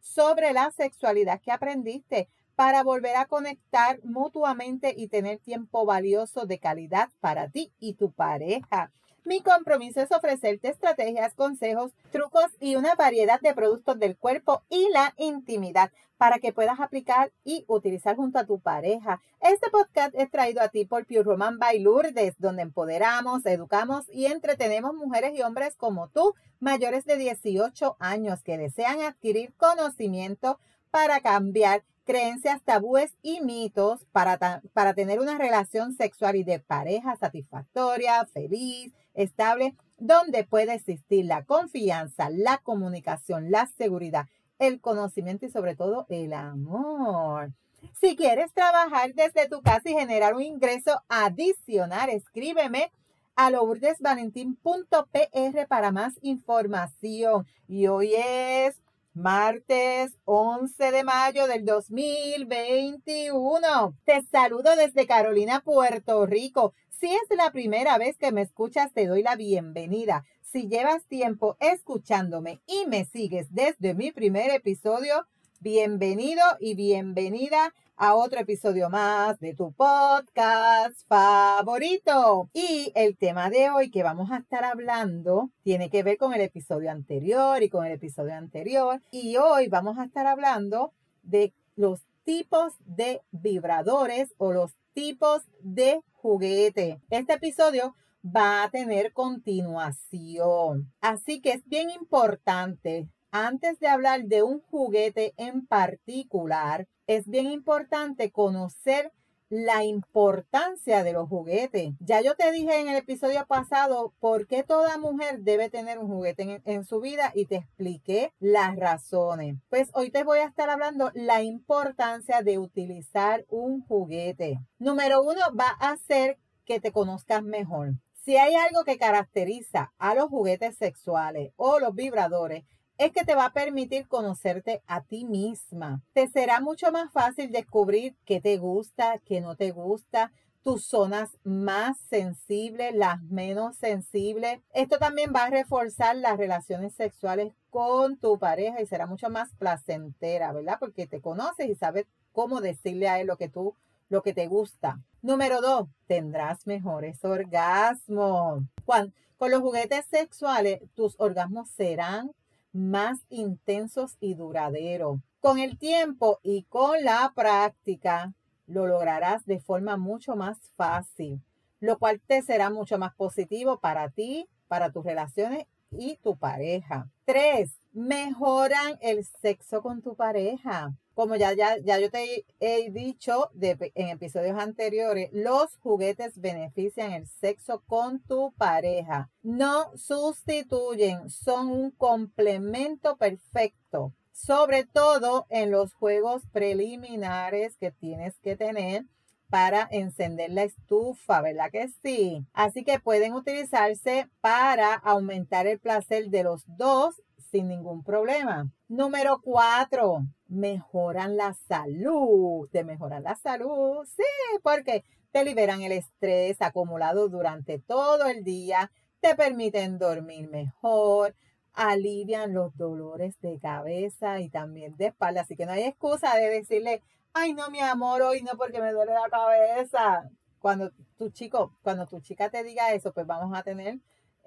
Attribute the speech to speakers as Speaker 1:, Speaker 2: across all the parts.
Speaker 1: sobre la sexualidad que aprendiste para volver a conectar mutuamente y tener tiempo valioso de calidad para ti y tu pareja. Mi compromiso es ofrecerte estrategias, consejos, trucos y una variedad de productos del cuerpo y la intimidad para que puedas aplicar y utilizar junto a tu pareja. Este podcast es traído a ti por Pure Roman by Lourdes, donde empoderamos, educamos y entretenemos mujeres y hombres como tú, mayores de 18 años, que desean adquirir conocimiento para cambiar creencias, tabúes y mitos para, para tener una relación sexual y de pareja satisfactoria, feliz, estable, donde puede existir la confianza, la comunicación, la seguridad, el conocimiento y sobre todo el amor. Si quieres trabajar desde tu casa y generar un ingreso adicional, escríbeme a lourdesvalentín.pr para más información. Y hoy es martes 11 de mayo del 2021. Te saludo desde Carolina, Puerto Rico. Si es la primera vez que me escuchas, te doy la bienvenida. Si llevas tiempo escuchándome y me sigues desde mi primer episodio, bienvenido y bienvenida a otro episodio más de tu podcast favorito. Y el tema de hoy que vamos a estar hablando tiene que ver con el episodio anterior y con el episodio anterior. Y hoy vamos a estar hablando de los tipos de vibradores o los tipos de juguete. Este episodio va a tener continuación. Así que es bien importante antes de hablar de un juguete en particular, es bien importante conocer la importancia de los juguetes. Ya yo te dije en el episodio pasado por qué toda mujer debe tener un juguete en, su vida y te expliqué las razones. Pues hoy te voy a estar hablando la importancia de utilizar un juguete. Número uno va a ser que te conozcas mejor. Si hay algo que caracteriza a los juguetes sexuales o los vibradores, es que te va a permitir conocerte a ti misma. Te será mucho más fácil descubrir qué te gusta, qué no te gusta, tus zonas más sensibles, las menos sensibles. Esto también va a reforzar las relaciones sexuales con tu pareja y será mucho más placentera, ¿verdad? Porque te conoces y sabes cómo decirle a él lo que tú, lo que te gusta. Número dos, tendrás mejores orgasmos. con los juguetes sexuales, tus orgasmos serán más intensos y duraderos. Con el tiempo y con la práctica, lo lograrás de forma mucho más fácil, lo cual te será mucho más positivo para ti, para tus relaciones y tu pareja. Tres, mejoran el sexo con tu pareja como ya, ya, ya yo te he dicho en episodios anteriores, los juguetes benefician el sexo con tu pareja. No sustituyen, son un complemento perfecto. Sobre todo en los juegos preliminares que tienes que tener para encender la estufa, ¿verdad que sí? Así que pueden utilizarse para aumentar el placer de los dos sin ningún problema. Número cuatro, mejoran la salud. Te mejoran la salud, sí, porque te liberan el estrés acumulado durante todo el día, te permiten dormir mejor, alivian los dolores de cabeza y también de espalda. Así que no hay excusa de decirle, ay no, mi amor, hoy no porque me duele la cabeza. Cuando tu chico, cuando tu chica te diga eso, pues vamos a tener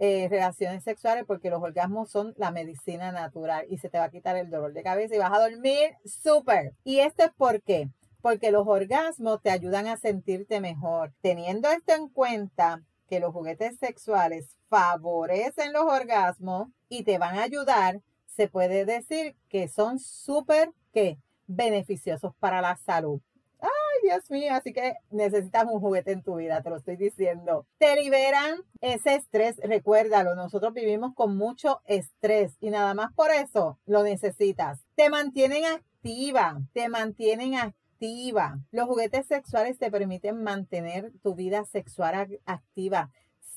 Speaker 1: eh, relaciones sexuales porque los orgasmos son la medicina natural y se te va a quitar el dolor de cabeza y vas a dormir súper. ¿Y esto es por qué? Porque los orgasmos te ayudan a sentirte mejor. Teniendo esto en cuenta, que los juguetes sexuales favorecen los orgasmos y te van a ayudar, se puede decir que son súper beneficiosos para la salud. Dios mío, así que necesitas un juguete en tu vida, te lo estoy diciendo. Te liberan ese estrés, recuérdalo, nosotros vivimos con mucho estrés y nada más por eso lo necesitas. Te mantienen activa, te mantienen activa. Los juguetes sexuales te permiten mantener tu vida sexual activa.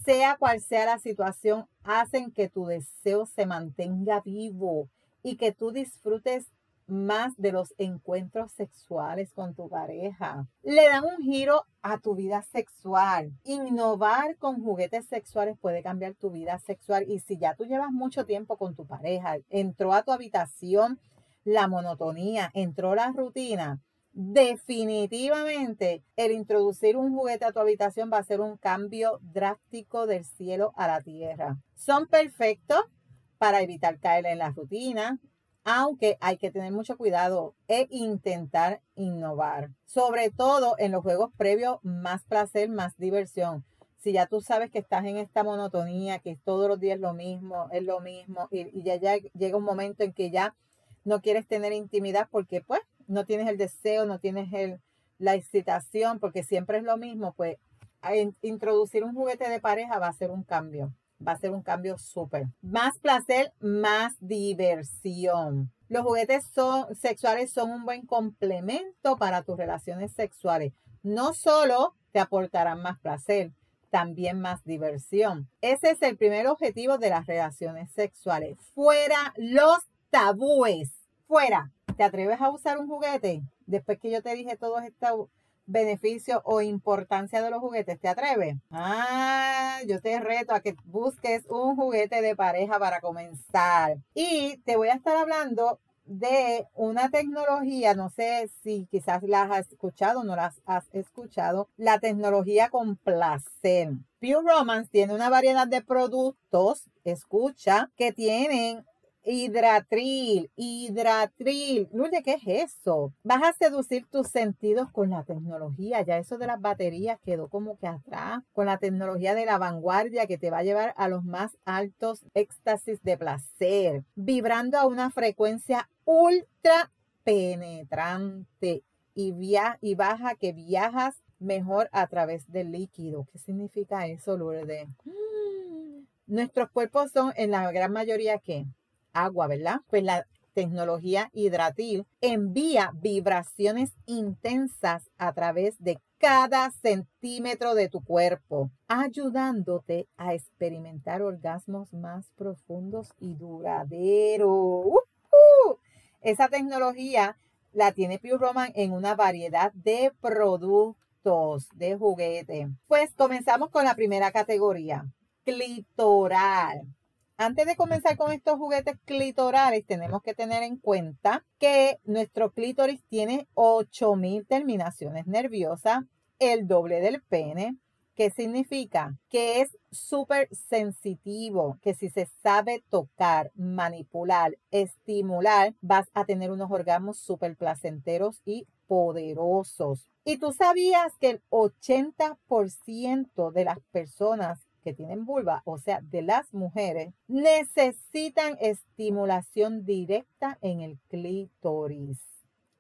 Speaker 1: Sea cual sea la situación, hacen que tu deseo se mantenga vivo y que tú disfrutes más de los encuentros sexuales con tu pareja. Le dan un giro a tu vida sexual. Innovar con juguetes sexuales puede cambiar tu vida sexual y si ya tú llevas mucho tiempo con tu pareja, entró a tu habitación la monotonía, entró la rutina, definitivamente el introducir un juguete a tu habitación va a ser un cambio drástico del cielo a la tierra. Son perfectos para evitar caer en la rutina, aunque hay que tener mucho cuidado e intentar innovar. Sobre todo en los juegos previos, más placer, más diversión. Si ya tú sabes que estás en esta monotonía, que todos los días lo mismo, es lo mismo, y, ya, ya llega un momento en que ya no quieres tener intimidad porque pues no tienes el deseo, no tienes el, la excitación, porque siempre es lo mismo, pues introducir un juguete de pareja va a ser un cambio va a ser un cambio súper. Más placer, más diversión. Los juguetes son, sexuales son un buen complemento para tus relaciones sexuales. No solo te aportarán más placer, también más diversión. Ese es el primer objetivo de las relaciones sexuales. Fuera los tabúes. Fuera. ¿Te atreves a usar un juguete? Después que yo te dije todos estos beneficio o importancia de los juguetes. ¿Te atreves? Ah, yo te reto a que busques un juguete de pareja para comenzar. Y te voy a estar hablando de una tecnología, no sé si quizás las has escuchado o no las has escuchado, la tecnología con placer. Pure Romance tiene una variedad de productos, escucha, que tienen Hidratril, hidratril. Lourdes, ¿qué es eso? Vas a seducir tus sentidos con la tecnología. Ya eso de las baterías quedó como que atrás. Con la tecnología de la vanguardia que te va a llevar a los más altos éxtasis de placer. Vibrando a una frecuencia ultra penetrante y, via y baja que viajas mejor a través del líquido. ¿Qué significa eso, Lourdes? Nuestros cuerpos son en la gran mayoría ¿qué? Agua, ¿verdad? Pues la tecnología hidratil envía vibraciones intensas a través de cada centímetro de tu cuerpo, ayudándote a experimentar orgasmos más profundos y duraderos. Esa tecnología la tiene Pure Roman en una variedad de productos de juguete. Pues comenzamos con la primera categoría, clitoral. Antes de comenzar con estos juguetes clitorales, tenemos que tener en cuenta que nuestro clítoris tiene 8000 terminaciones nerviosas, el doble del pene. ¿Qué significa? Que es súper sensitivo, que si se sabe tocar, manipular, estimular, vas a tener unos orgasmos súper placenteros y poderosos. Y tú sabías que el 80% de las personas que tienen vulva, o sea, de las mujeres, necesitan estimulación directa en el clítoris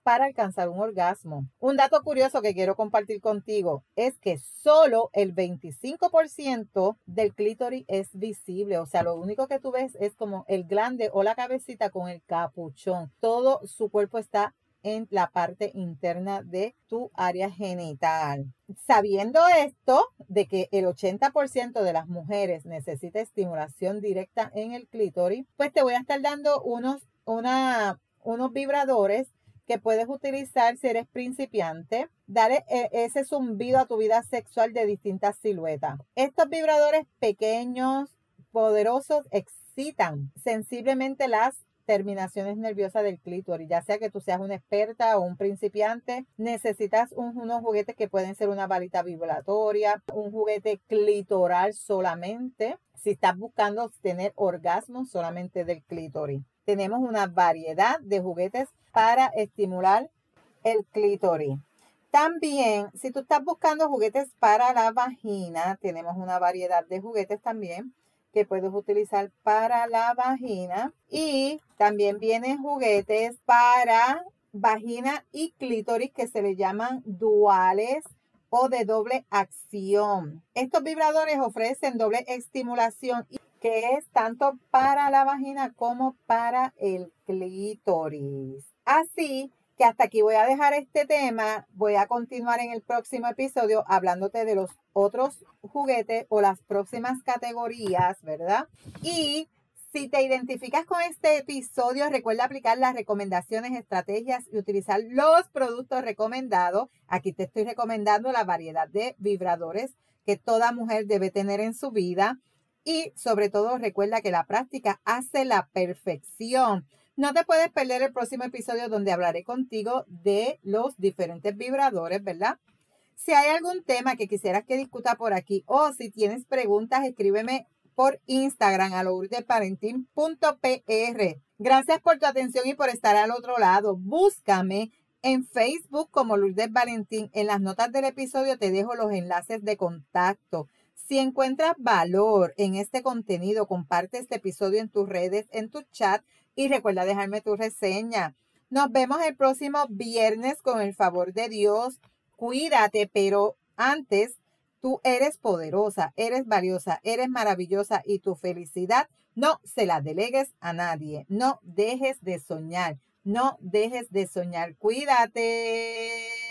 Speaker 1: para alcanzar un orgasmo. Un dato curioso que quiero compartir contigo es que solo el 25% del clítoris es visible, o sea, lo único que tú ves es como el glande o la cabecita con el capuchón. Todo su cuerpo está en la parte interna de tu área genital. Sabiendo esto, de que el 80% de las mujeres necesita estimulación directa en el clítoris, pues te voy a estar dando unos, una, unos vibradores que puedes utilizar si eres principiante. Dale e, ese zumbido a tu vida sexual de distintas siluetas. Estos vibradores pequeños, poderosos, excitan sensiblemente las terminaciones nerviosas del clítoris, ya sea que tú seas una experta o un principiante, necesitas unos juguetes que pueden ser una varita vibratoria, un juguete clitoral solamente, si estás buscando tener orgasmos solamente del clítoris. Tenemos una variedad de juguetes para estimular el clítoris. También, si tú estás buscando juguetes para la vagina, tenemos una variedad de juguetes también que puedes utilizar para la vagina y también vienen juguetes para vagina y clítoris que se le llaman duales o de doble acción. Estos vibradores ofrecen doble estimulación que es tanto para la vagina como para el clítoris. Así que hasta aquí voy a dejar este tema. Voy a continuar en el próximo episodio hablándote de los otros juguetes o las próximas categorías, ¿verdad? Y si te identificas con este episodio, recuerda aplicar las recomendaciones, estrategias y utilizar los productos recomendados. Aquí te estoy recomendando la variedad de vibradores que toda mujer debe tener en su vida. Y sobre todo recuerda que la práctica hace la perfección. No te puedes perder el próximo episodio donde hablaré contigo de los diferentes vibradores, ¿verdad? Si hay algún tema que quisieras que discuta por aquí o si tienes preguntas, escríbeme por Instagram a lourdesparenting.pr. Gracias por tu atención y por estar al otro lado. Búscame en Facebook como Lourdes Valentín. En las notas del episodio te dejo los enlaces de contacto. Si encuentras valor en este contenido, comparte este episodio en tus redes, en tu chat y recuerda dejarme tu reseña. Nos vemos el próximo viernes con el favor de Dios. Cuídate, pero antes tú eres poderosa, eres valiosa, eres maravillosa y tu felicidad no se la delegues a nadie. No dejes de soñar, no dejes de soñar. Cuídate.